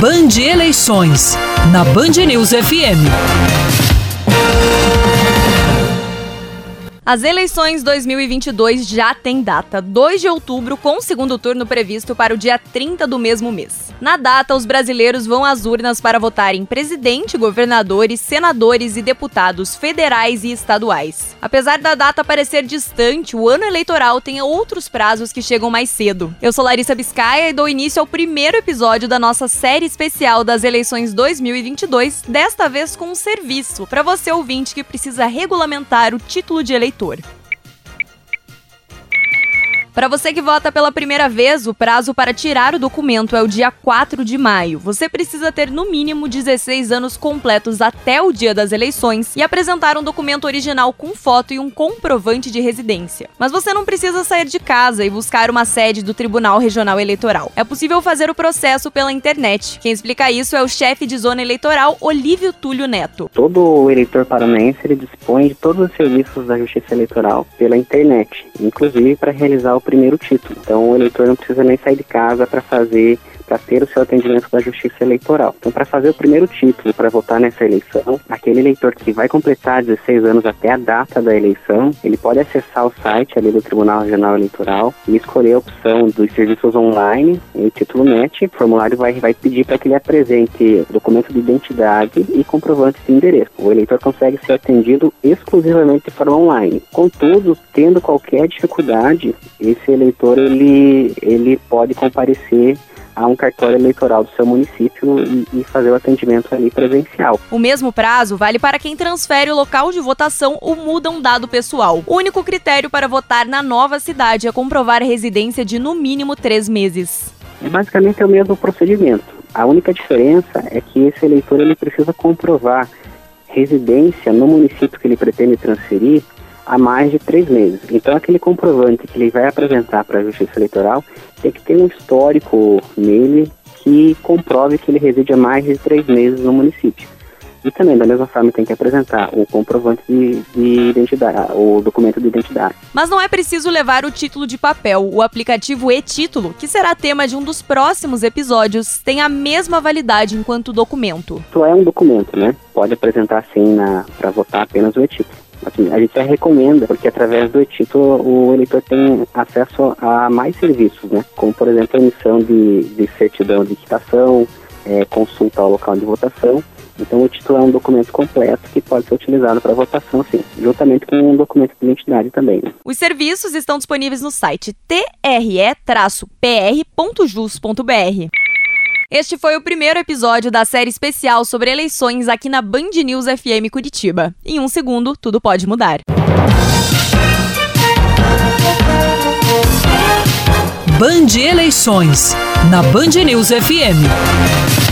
Band Eleições, na Band News FM. As eleições 2022 já têm data, 2 de outubro, com o segundo turno previsto para o dia 30 do mesmo mês. Na data, os brasileiros vão às urnas para votar em presidente, governadores, senadores e deputados federais e estaduais. Apesar da data parecer distante, o ano eleitoral tem outros prazos que chegam mais cedo. Eu sou Larissa Biscaia e dou início ao primeiro episódio da nossa série especial das eleições 2022, desta vez com um serviço para você ouvinte que precisa regulamentar o título de eleitor eleitor. Para você que vota pela primeira vez, o prazo para tirar o documento é o dia 4 de maio. Você precisa ter no mínimo 16 anos completos até o dia das eleições e apresentar um documento original com foto e um comprovante de residência. Mas você não precisa sair de casa e buscar uma sede do Tribunal Regional Eleitoral. É possível fazer o processo pela internet. Quem explica isso é o chefe de zona eleitoral, Olívio Túlio Neto. Todo eleitor paranaense ele dispõe de todos os serviços da Justiça Eleitoral pela internet, inclusive para realizar o primeiro título. Então o eleitor não precisa nem sair de casa para fazer para ter o seu atendimento da Justiça Eleitoral. Então, para fazer o primeiro título para votar nessa eleição, aquele eleitor que vai completar 16 anos até a data da eleição, ele pode acessar o site ali do Tribunal Regional Eleitoral e escolher a opção dos serviços online, o título NET. O formulário vai, vai pedir para que ele apresente documento de identidade e comprovante de endereço. O eleitor consegue ser atendido exclusivamente de forma online. Contudo, tendo qualquer dificuldade, esse eleitor ele, ele pode comparecer a um cartório eleitoral do seu município e, e, fazer o atendimento ali presencial. O mesmo prazo vale para quem transfere o local de votação ou muda um dado pessoal. O único critério para votar na nova cidade é comprovar a residência de no mínimo três meses. É basicamente é o mesmo procedimento. A única diferença é que esse eleitor ele precisa comprovar residência no município que ele pretende transferir há mais de três meses. Então, aquele comprovante que ele vai apresentar para a Justiça Eleitoral tem que ter um histórico nele que comprove que ele reside há mais de três meses no município. E também, da mesma forma, tem que apresentar o comprovante de, de, identidade, o documento de identidade. Mas não é preciso levar o título de papel. O aplicativo e-título, que será tema de um dos próximos episódios, tem a mesma validade enquanto documento. Isso é um documento, né? Pode apresentar sim para votar apenas o e-título. Assim, a gente até recomenda, porque através do e-título o eleitor tem acesso a mais serviços, né? Como, por exemplo, a emissão de, de certidão de quitação, é, consulta ao local de votação. Então, o título é um documento completo que pode ser utilizado para votação, sim, juntamente com um documento de identidade também. Né? Os serviços estão disponíveis no site tre-pr.jus.br. Este foi o primeiro episódio da série especial sobre eleições aqui na Band News FM Curitiba. Em um segundo, tudo pode mudar. Band Eleições, na Band News FM.